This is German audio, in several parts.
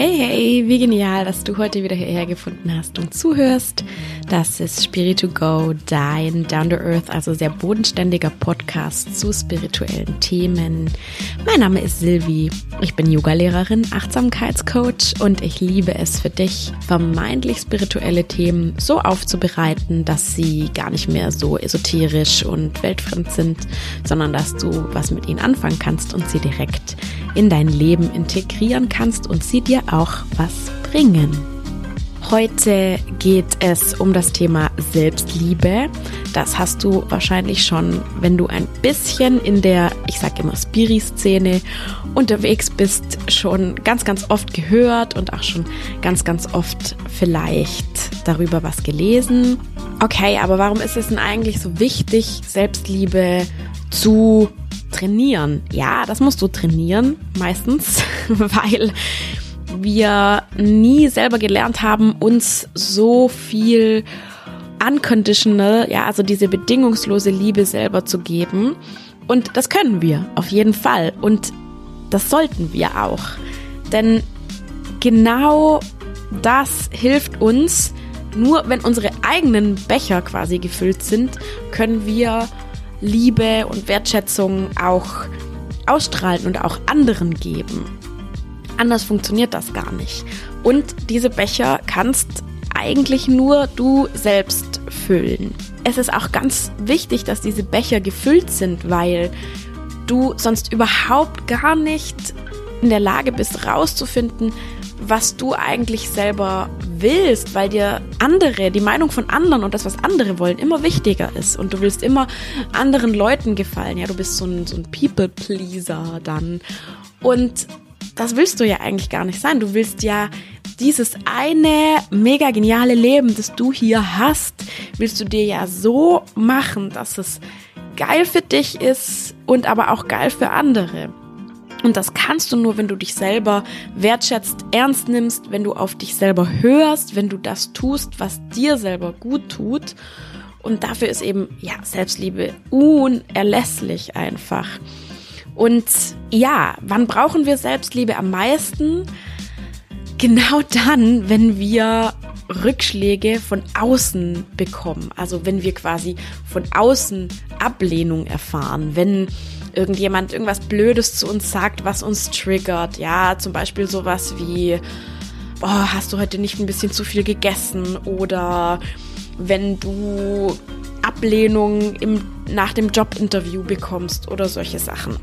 Hey, hey, wie genial, dass du heute wieder hierher gefunden hast und zuhörst. Das ist Spirit to Go, dein Down to Earth, also sehr bodenständiger Podcast zu spirituellen Themen. Mein Name ist Silvi. Ich bin Yogalehrerin, Achtsamkeitscoach und ich liebe es für dich, vermeintlich spirituelle Themen so aufzubereiten, dass sie gar nicht mehr so esoterisch und weltfremd sind, sondern dass du was mit ihnen anfangen kannst und sie direkt in dein Leben integrieren kannst und sie dir auch was bringen. Heute geht es um das Thema Selbstliebe. Das hast du wahrscheinlich schon, wenn du ein bisschen in der, ich sag immer, Spiri-Szene unterwegs bist, schon ganz, ganz oft gehört und auch schon ganz, ganz oft vielleicht darüber was gelesen. Okay, aber warum ist es denn eigentlich so wichtig, Selbstliebe zu trainieren? Ja, das musst du trainieren, meistens, weil wir nie selber gelernt haben, uns so viel unconditional, ja, also diese bedingungslose Liebe selber zu geben. Und das können wir auf jeden Fall. Und das sollten wir auch. Denn genau das hilft uns, nur wenn unsere eigenen Becher quasi gefüllt sind, können wir Liebe und Wertschätzung auch ausstrahlen und auch anderen geben. Anders funktioniert das gar nicht. Und diese Becher kannst eigentlich nur du selbst füllen. Es ist auch ganz wichtig, dass diese Becher gefüllt sind, weil du sonst überhaupt gar nicht in der Lage bist, rauszufinden, was du eigentlich selber willst, weil dir andere, die Meinung von anderen und das, was andere wollen, immer wichtiger ist. Und du willst immer anderen Leuten gefallen. Ja, du bist so ein, so ein People-Pleaser dann. Und das willst du ja eigentlich gar nicht sein. Du willst ja dieses eine mega geniale Leben, das du hier hast, willst du dir ja so machen, dass es geil für dich ist und aber auch geil für andere. Und das kannst du nur, wenn du dich selber wertschätzt, ernst nimmst, wenn du auf dich selber hörst, wenn du das tust, was dir selber gut tut. Und dafür ist eben, ja, Selbstliebe unerlässlich einfach. Und ja, wann brauchen wir Selbstliebe am meisten? Genau dann, wenn wir Rückschläge von außen bekommen. Also wenn wir quasi von außen Ablehnung erfahren, wenn irgendjemand irgendwas Blödes zu uns sagt, was uns triggert. Ja, zum Beispiel sowas wie, oh, hast du heute nicht ein bisschen zu viel gegessen? Oder wenn du Ablehnung im, nach dem Jobinterview bekommst oder solche Sachen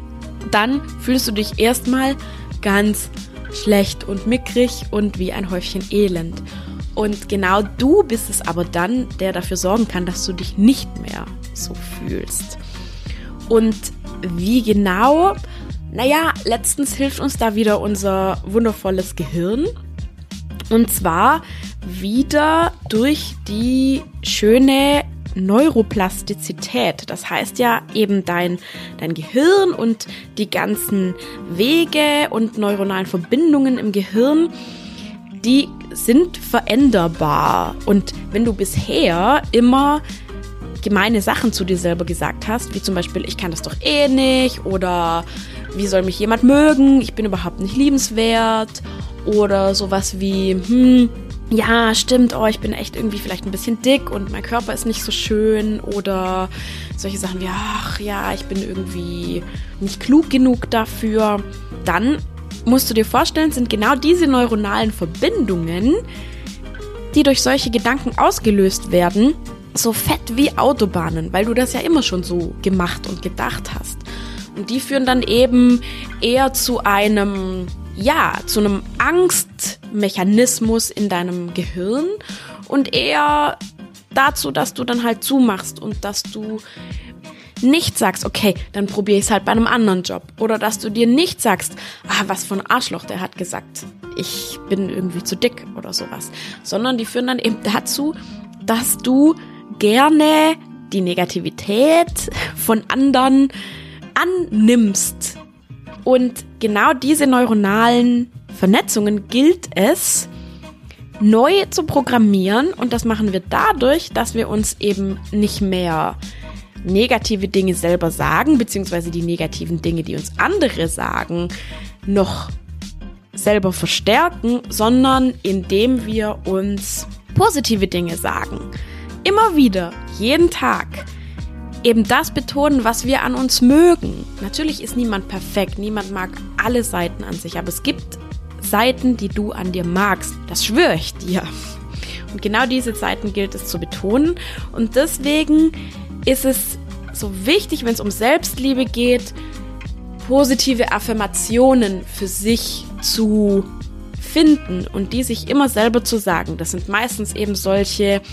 dann fühlst du dich erstmal ganz schlecht und mickrig und wie ein Häufchen Elend. Und genau du bist es aber dann, der dafür sorgen kann, dass du dich nicht mehr so fühlst. Und wie genau? Naja, letztens hilft uns da wieder unser wundervolles Gehirn. Und zwar wieder durch die schöne Neuroplastizität. Das heißt ja eben dein, dein Gehirn und die ganzen Wege und neuronalen Verbindungen im Gehirn, die sind veränderbar. Und wenn du bisher immer gemeine Sachen zu dir selber gesagt hast, wie zum Beispiel, ich kann das doch eh nicht oder wie soll mich jemand mögen, ich bin überhaupt nicht liebenswert oder sowas wie, hm, ja, stimmt, oh, ich bin echt irgendwie vielleicht ein bisschen dick und mein Körper ist nicht so schön oder solche Sachen wie, ach ja, ich bin irgendwie nicht klug genug dafür, dann musst du dir vorstellen, sind genau diese neuronalen Verbindungen, die durch solche Gedanken ausgelöst werden, so fett wie Autobahnen, weil du das ja immer schon so gemacht und gedacht hast. Und die führen dann eben eher zu einem ja, zu einem Angstmechanismus in deinem Gehirn und eher dazu, dass du dann halt zumachst und dass du nicht sagst, okay, dann probiere ich es halt bei einem anderen Job. Oder dass du dir nicht sagst, ah, was für ein Arschloch, der hat gesagt, ich bin irgendwie zu dick oder sowas. Sondern die führen dann eben dazu, dass du gerne die Negativität von anderen annimmst und genau diese neuronalen Vernetzungen gilt es neu zu programmieren und das machen wir dadurch, dass wir uns eben nicht mehr negative Dinge selber sagen, beziehungsweise die negativen Dinge, die uns andere sagen, noch selber verstärken, sondern indem wir uns positive Dinge sagen. Immer wieder, jeden Tag. Eben das betonen, was wir an uns mögen. Natürlich ist niemand perfekt, niemand mag alle Seiten an sich, aber es gibt Seiten, die du an dir magst. Das schwöre ich dir. Und genau diese Seiten gilt es zu betonen. Und deswegen ist es so wichtig, wenn es um Selbstliebe geht, positive Affirmationen für sich zu finden und die sich immer selber zu sagen. Das sind meistens eben solche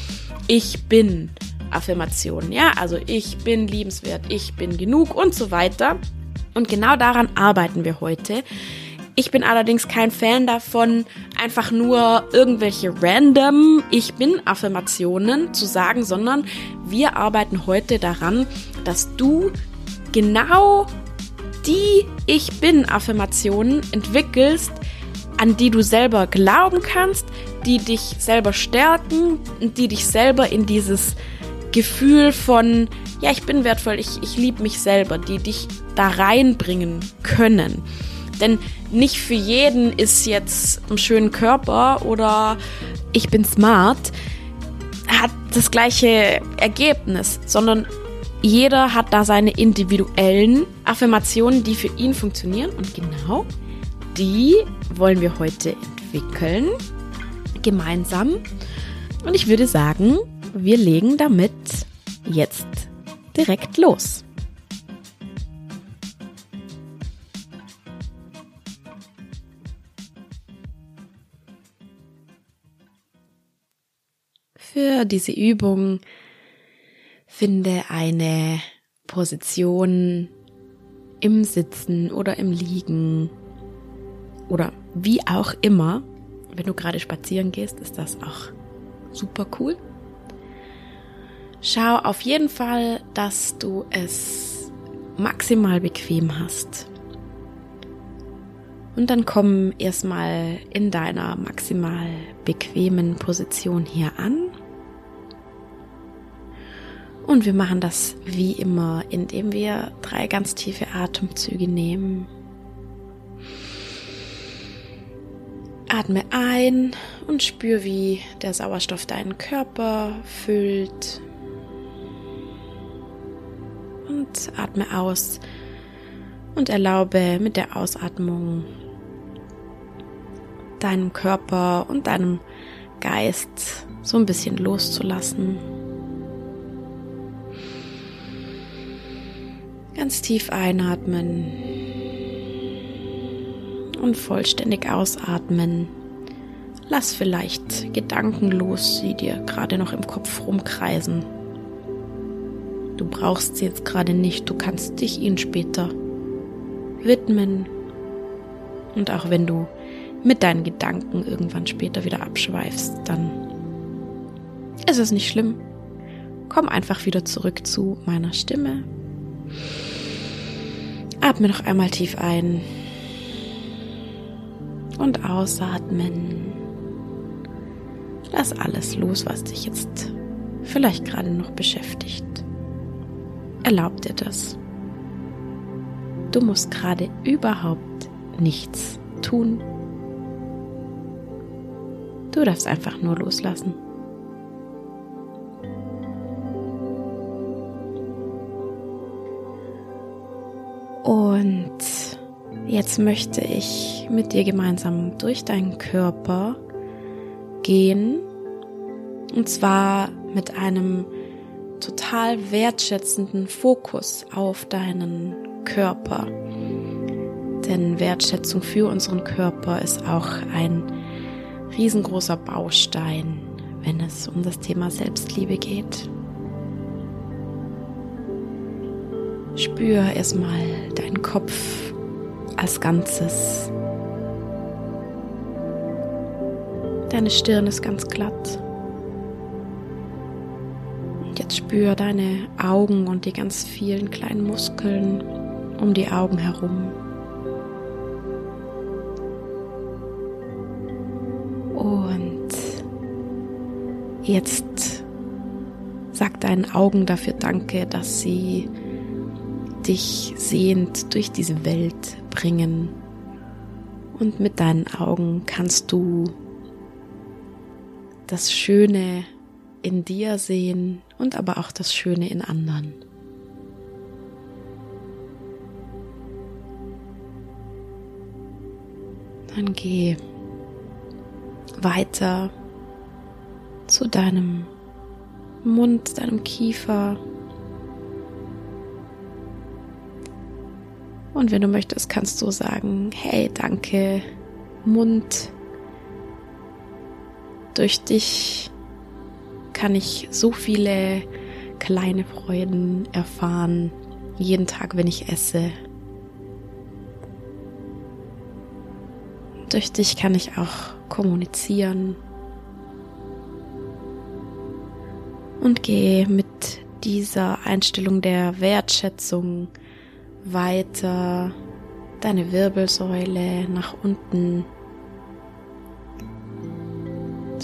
Ich bin Affirmationen. Ja, also ich bin liebenswert, ich bin genug und so weiter. Und genau daran arbeiten wir heute. Ich bin allerdings kein Fan davon, einfach nur irgendwelche random Ich bin Affirmationen zu sagen, sondern wir arbeiten heute daran, dass du genau die Ich bin Affirmationen entwickelst, an die du selber glauben kannst, die dich selber stärken die dich selber in dieses Gefühl von, ja, ich bin wertvoll, ich, ich liebe mich selber, die dich da reinbringen können. Denn nicht für jeden ist jetzt ein schöner Körper oder ich bin smart, hat das gleiche Ergebnis, sondern jeder hat da seine individuellen Affirmationen, die für ihn funktionieren. Und genau die wollen wir heute entwickeln, gemeinsam. Und ich würde sagen, wir legen damit jetzt direkt los. Für diese Übung finde eine Position im Sitzen oder im Liegen oder wie auch immer. Wenn du gerade spazieren gehst, ist das auch super cool. Schau auf jeden Fall, dass du es maximal bequem hast. Und dann komm erstmal in deiner maximal bequemen Position hier an. Und wir machen das wie immer, indem wir drei ganz tiefe Atemzüge nehmen. Atme ein und spür, wie der Sauerstoff deinen Körper füllt und atme aus und erlaube mit der Ausatmung deinem Körper und deinem Geist so ein bisschen loszulassen. Ganz tief einatmen und vollständig ausatmen. Lass vielleicht Gedanken los, die dir gerade noch im Kopf rumkreisen. Du brauchst sie jetzt gerade nicht, du kannst dich ihnen später widmen. Und auch wenn du mit deinen Gedanken irgendwann später wieder abschweifst, dann ist es nicht schlimm. Komm einfach wieder zurück zu meiner Stimme. Atme noch einmal tief ein und ausatmen. Lass alles los, was dich jetzt vielleicht gerade noch beschäftigt. Erlaub dir das. Du musst gerade überhaupt nichts tun. Du darfst einfach nur loslassen. Und jetzt möchte ich mit dir gemeinsam durch deinen Körper gehen. Und zwar mit einem total wertschätzenden Fokus auf deinen Körper. Denn Wertschätzung für unseren Körper ist auch ein riesengroßer Baustein, wenn es um das Thema Selbstliebe geht. Spür erstmal deinen Kopf als Ganzes. Deine Stirn ist ganz glatt. Jetzt spür deine Augen und die ganz vielen kleinen Muskeln um die Augen herum. Und jetzt sag deinen Augen dafür Danke, dass sie dich sehend durch diese Welt bringen Und mit deinen Augen kannst du das Schöne in dir sehen und aber auch das Schöne in anderen. Dann geh weiter zu deinem Mund, deinem Kiefer. Und wenn du möchtest, kannst du sagen, hey, danke, Mund. Durch dich kann ich so viele kleine Freuden erfahren, jeden Tag, wenn ich esse. Durch dich kann ich auch kommunizieren. Und gehe mit dieser Einstellung der Wertschätzung weiter deine Wirbelsäule nach unten.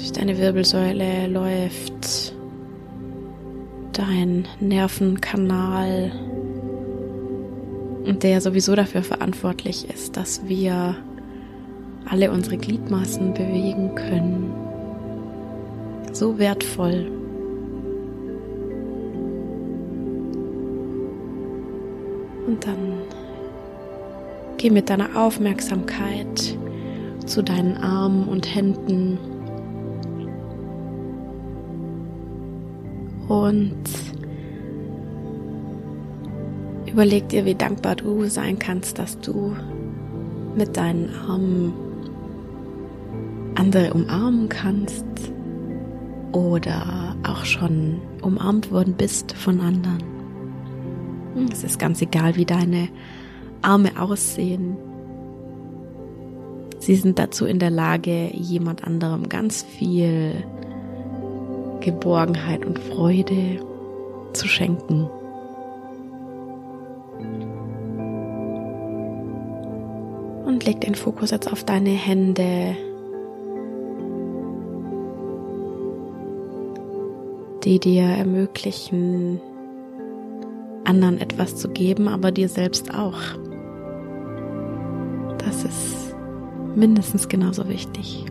Durch deine Wirbelsäule läuft dein Nervenkanal, der sowieso dafür verantwortlich ist, dass wir alle unsere Gliedmaßen bewegen können. So wertvoll. Und dann geh mit deiner Aufmerksamkeit zu deinen Armen und Händen und überleg dir, wie dankbar du sein kannst, dass du mit deinen Armen andere umarmen kannst oder auch schon umarmt worden bist von anderen. Es ist ganz egal, wie deine Arme aussehen. Sie sind dazu in der Lage, jemand anderem ganz viel Geborgenheit und Freude zu schenken. Und leg den Fokus jetzt auf deine Hände, die dir ermöglichen, anderen etwas zu geben, aber dir selbst auch. Das ist mindestens genauso wichtig.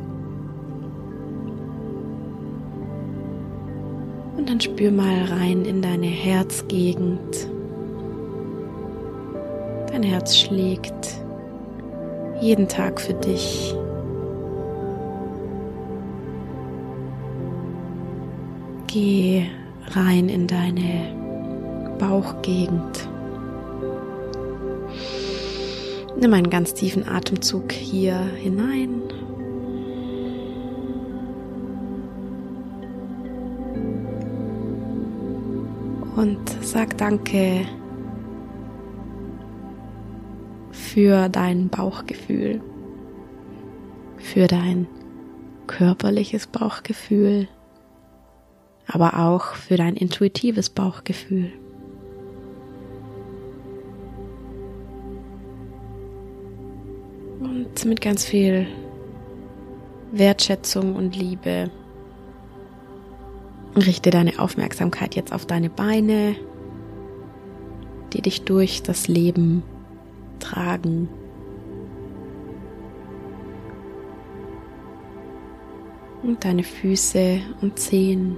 Dann spür mal rein in deine Herzgegend. Dein Herz schlägt jeden Tag für dich. Geh rein in deine Bauchgegend. Nimm einen ganz tiefen Atemzug hier hinein. Und sag Danke für dein Bauchgefühl, für dein körperliches Bauchgefühl, aber auch für dein intuitives Bauchgefühl. Und mit ganz viel Wertschätzung und Liebe richte deine Aufmerksamkeit jetzt auf deine Beine, die dich durch das Leben tragen. Und deine Füße und Zehen.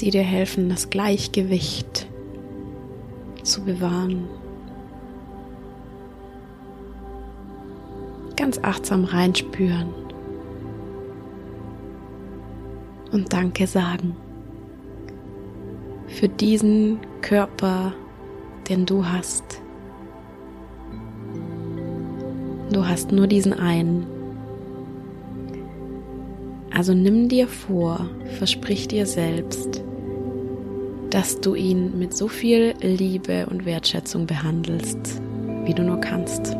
die dir helfen, das Gleichgewicht zu bewahren. Ganz achtsam reinspüren und Danke sagen für diesen Körper, den du hast. Du hast nur diesen einen. Also nimm dir vor, versprich dir selbst, dass du ihn mit so viel Liebe und Wertschätzung behandelst, wie du nur kannst.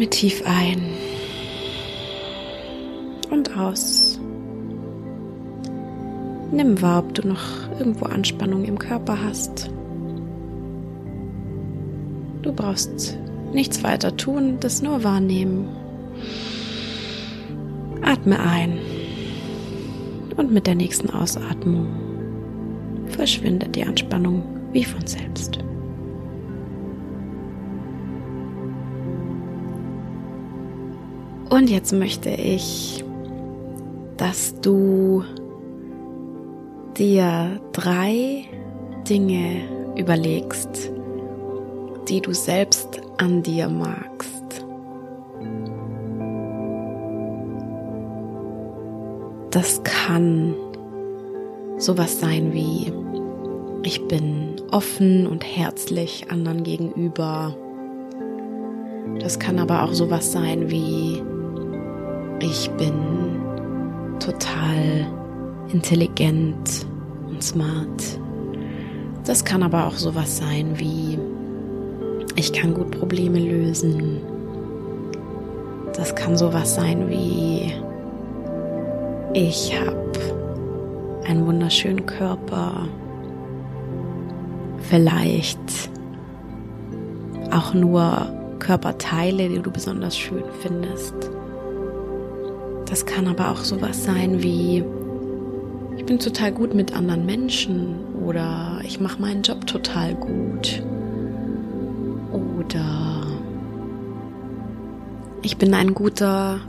Atme tief ein und aus. Nimm wahr, ob du noch irgendwo Anspannung im Körper hast. Du brauchst nichts weiter tun, das nur wahrnehmen. Atme ein Und mit der nächsten Ausatmung verschwindet die Anspannung wie von selbst. Und jetzt möchte ich, dass du dir drei Dinge überlegst, die du selbst an dir magst. Das kann sowas sein wie, ich bin offen und herzlich anderen gegenüber. Das kann aber auch sowas sein wie, ich bin total intelligent und smart. Das kann aber auch sowas sein wie, ich kann gut Probleme lösen. Das kann sowas sein wie, ich habe einen wunderschönen Körper. Vielleicht auch nur Körperteile, die du besonders schön findest. Das kann aber auch sowas sein wie, ich bin total gut mit anderen Menschen oder ich mache meinen Job total gut oder ich bin ein guter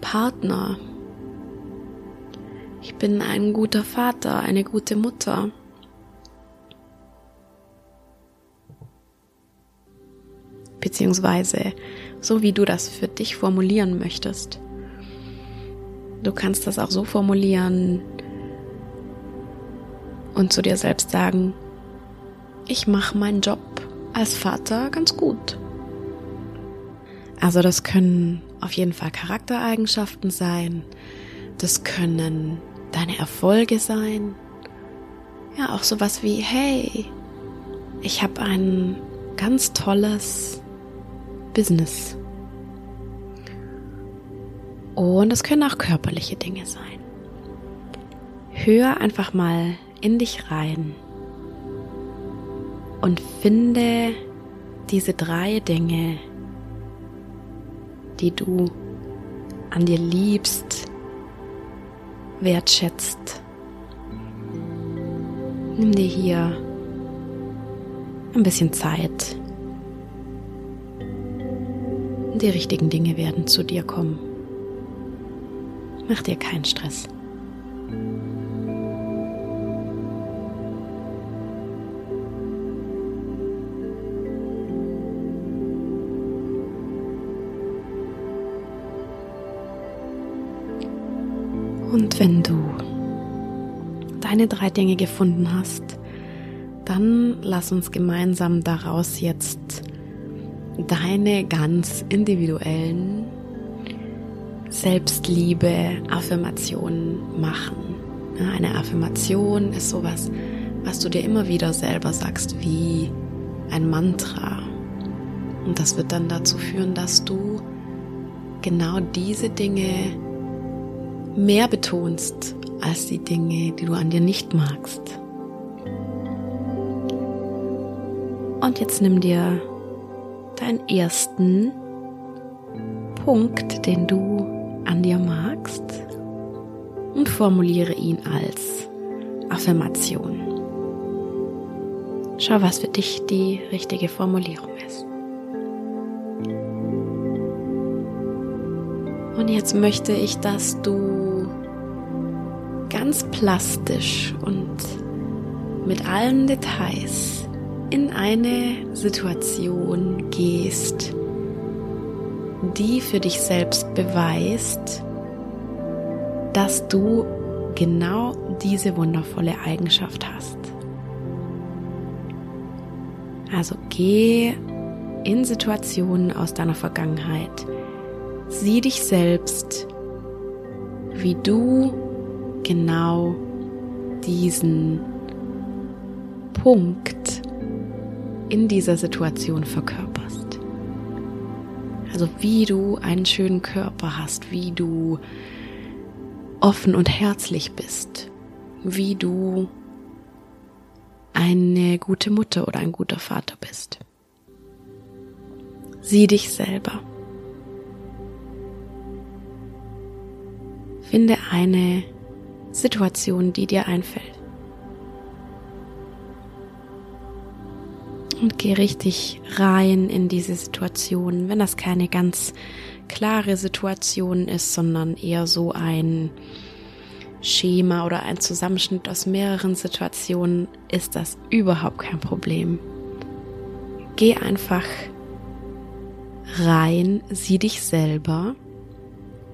Partner. Ich bin ein guter Vater, eine gute Mutter. Beziehungsweise so wie du das für dich formulieren möchtest. Du kannst das auch so formulieren und zu dir selbst sagen, ich mache meinen Job als Vater ganz gut. Also das können auf jeden Fall Charaktereigenschaften sein, das können deine Erfolge sein, ja auch sowas wie, hey, ich habe ein ganz tolles Business. Und es können auch körperliche Dinge sein. Hör einfach mal in dich rein und finde diese drei Dinge, die du an dir liebst, wertschätzt. Nimm dir hier ein bisschen Zeit. Die richtigen Dinge werden zu dir kommen. Mach dir keinen Stress. Und wenn du deine drei Dinge gefunden hast, dann lass uns gemeinsam daraus jetzt deine ganz individuellen Selbstliebe Affirmationen machen. Eine Affirmation ist sowas, was du dir immer wieder selber sagst, wie ein Mantra. Und das wird dann dazu führen, dass du genau diese Dinge mehr betonst als die Dinge, die du an dir nicht magst. Und jetzt nimm dir deinen ersten Punkt, den du an dir magst und formuliere ihn als Affirmation. Schau, was für dich die richtige Formulierung ist. Und jetzt möchte ich, dass du ganz plastisch und mit allen Details in eine Situation gehst, die für dich selbst beweist, dass du genau diese wundervolle Eigenschaft hast. Also geh in Situationen aus deiner Vergangenheit, sieh dich selbst, wie du genau diesen Punkt in dieser Situation verkörperst. Also wie du einen schönen Körper hast, wie du offen und herzlich bist, wie du eine gute Mutter oder ein guter Vater bist. Sieh dich selber. Finde eine Situation, die dir einfällt. Und geh richtig rein in diese Situation, wenn das keine ganz klare Situation ist, sondern eher so ein Schema oder ein Zusammenschnitt aus mehreren Situationen, ist das überhaupt kein Problem. Geh einfach rein, sieh dich selber,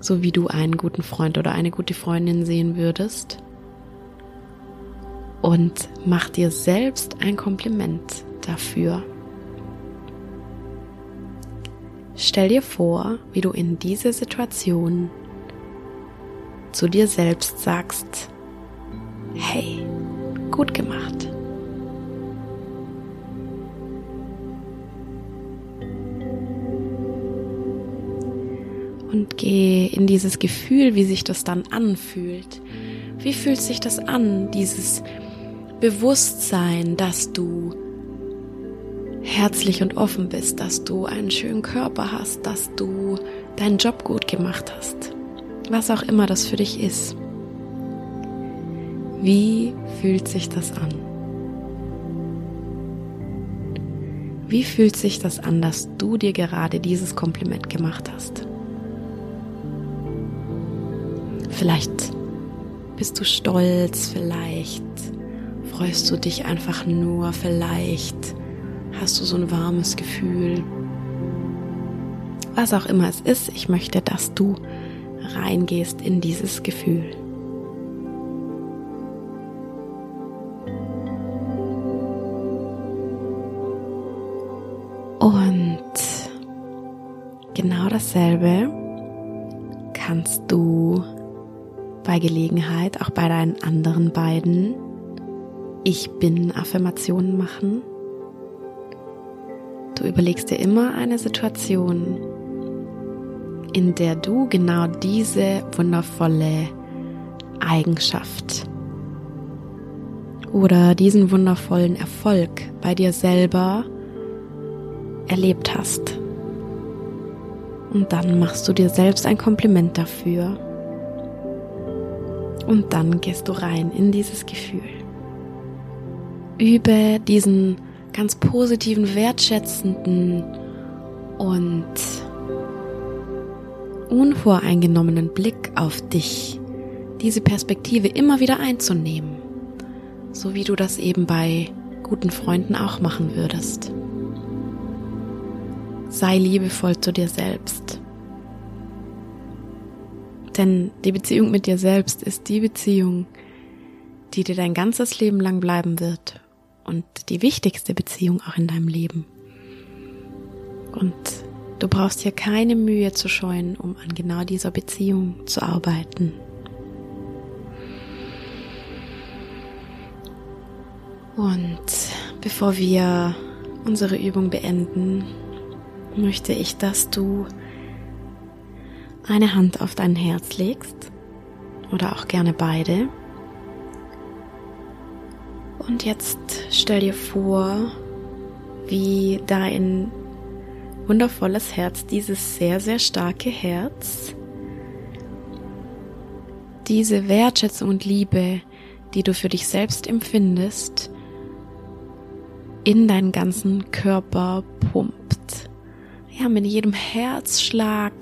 so wie du einen guten Freund oder eine gute Freundin sehen würdest. Und mach dir selbst ein Kompliment dafür. Stell dir vor, wie du in dieser Situation zu dir selbst sagst, hey, gut gemacht. Und geh in dieses Gefühl, wie sich das dann anfühlt. Wie fühlt sich das an, dieses Bewusstsein, dass du herzlich und offen bist, dass du einen schönen Körper hast, dass du deinen Job gut gemacht hast. Was auch immer das für dich ist. Wie fühlt sich das an? Wie fühlt sich das an, dass du dir gerade dieses Kompliment gemacht hast? Vielleicht bist du stolz, vielleicht freust du dich einfach nur, vielleicht hast du so ein warmes Gefühl. Was auch immer es ist, ich möchte, dass du reingehst in dieses Gefühl. Und genau dasselbe kannst du bei Gelegenheit auch bei deinen anderen beiden Ich bin Affirmationen machen. Du überlegst dir immer eine Situation, in der du genau diese wundervolle Eigenschaft oder diesen wundervollen Erfolg bei dir selber erlebt hast. Und dann machst du dir selbst ein Kompliment dafür. Und dann gehst du rein in dieses Gefühl. Übe diesen ganz positiven, wertschätzenden und unvoreingenommenen Blick auf dich, diese Perspektive immer wieder einzunehmen, so wie du das eben bei guten Freunden auch machen würdest. Sei liebevoll zu dir selbst. Denn die Beziehung mit dir selbst ist die Beziehung, die dir dein ganzes Leben lang bleiben wird und die wichtigste Beziehung auch in deinem Leben. Und du brauchst hier keine Mühe zu scheuen, um an genau dieser Beziehung zu arbeiten. Und bevor wir unsere Übung beenden, möchte ich, dass du eine Hand auf dein Herz legst oder auch gerne beide und jetzt stell dir vor, wie dein wundervolles Herz, dieses sehr, sehr starke Herz, diese Wertschätzung und Liebe, die du für dich selbst empfindest, in deinen ganzen Körper pumpt. Ja, mit jedem Herzschlag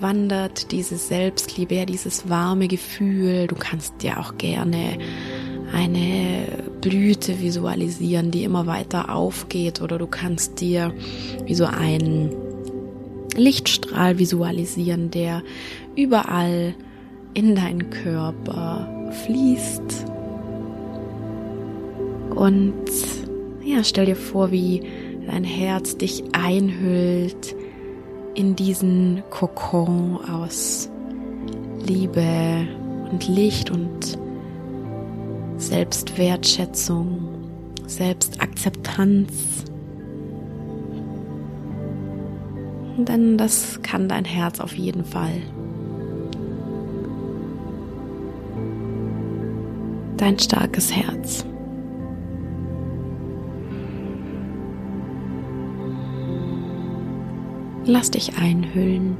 wandert diese Selbstliebe, ja, dieses warme Gefühl. Du kannst dir auch gerne eine Blüte visualisieren, die immer weiter aufgeht oder du kannst dir wie so einen Lichtstrahl visualisieren, der überall in deinen Körper fließt. Und ja, stell dir vor, wie dein Herz dich einhüllt in diesen Kokon aus Liebe und Licht und Selbstwertschätzung, Selbstakzeptanz. Denn das kann dein Herz auf jeden Fall. Dein starkes Herz. Lass dich einhüllen.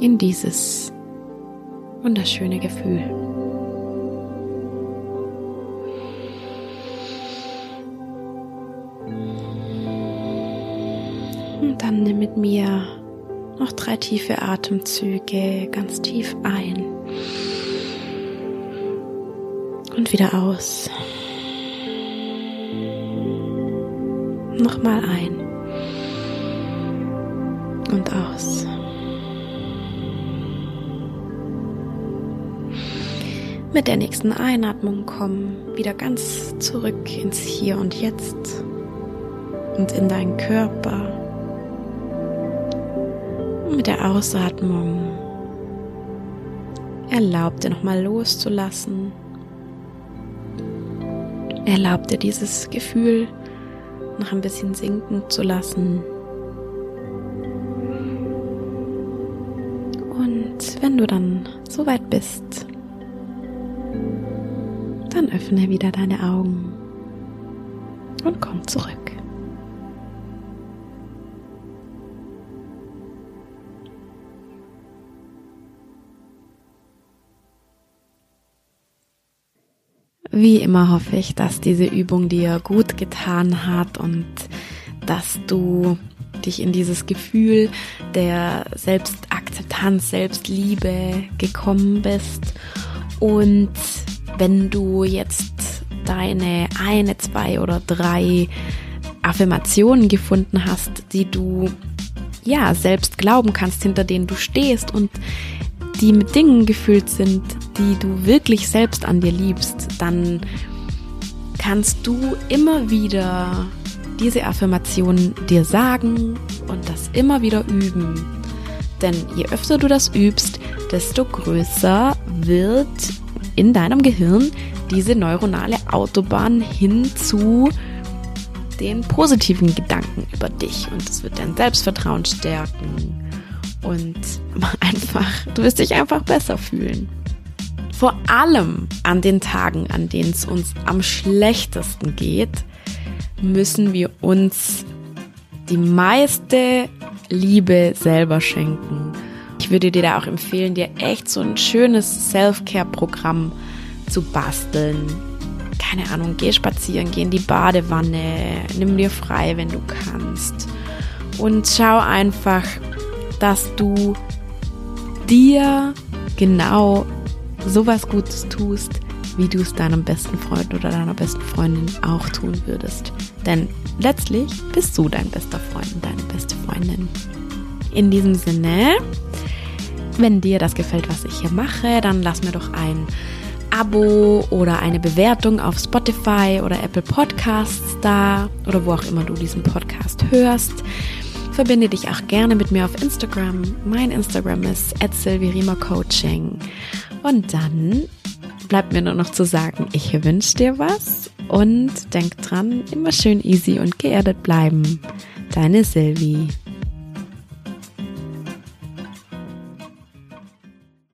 in dieses wunderschöne Gefühl. Und dann nimm mit mir noch drei tiefe Atemzüge ganz tief ein und wieder aus. Nochmal ein und aus. Mit der nächsten Einatmung komm wieder ganz zurück ins Hier und Jetzt und in deinen Körper. Und mit der Ausatmung erlaub dir nochmal loszulassen. Erlaub dir dieses Gefühl noch ein bisschen sinken zu lassen. Und wenn du dann soweit bist, dann öffne wieder deine Augen und komm zurück. Wie immer hoffe ich, dass diese Übung dir gut getan hat und dass du dich in dieses Gefühl der Selbstakzeptanz, Selbstliebe gekommen bist. Und wenn du jetzt deine eine, zwei oder drei Affirmationen gefunden hast, die du ja selbst glauben kannst, hinter denen du stehst und die mit Dingen gefüllt sind, die du wirklich selbst an dir liebst, dann kannst du immer wieder diese Affirmation dir sagen und das immer wieder üben. Denn je öfter du das übst, desto größer wird in deinem Gehirn diese neuronale Autobahn hin zu den positiven Gedanken über dich und es wird dein Selbstvertrauen stärken und einfach, du wirst dich einfach besser fühlen. Vor allem an den Tagen, an denen es uns am schlechtesten geht, müssen wir uns die meiste Liebe selber schenken. Ich würde dir da auch empfehlen, dir echt so ein schönes Self-Care-Programm zu basteln. Keine Ahnung, geh spazieren, geh in die Badewanne, nimm dir frei, wenn du kannst. Und schau einfach, dass du dir genau sowas Gutes tust, wie du es deinem besten Freund oder deiner besten Freundin auch tun würdest. Denn letztlich bist du dein bester Freund und deine beste Freundin. In diesem Sinne, wenn dir das gefällt, was ich hier mache, dann lass mir doch ein Abo oder eine Bewertung auf Spotify oder Apple Podcasts da oder wo auch immer du diesen Podcast hörst. Verbinde dich auch gerne mit mir auf Instagram. Mein Instagram ist Coaching. Und dann bleibt mir nur noch zu sagen, ich wünsche dir was und denk dran, immer schön easy und geerdet bleiben. Deine Sylvie.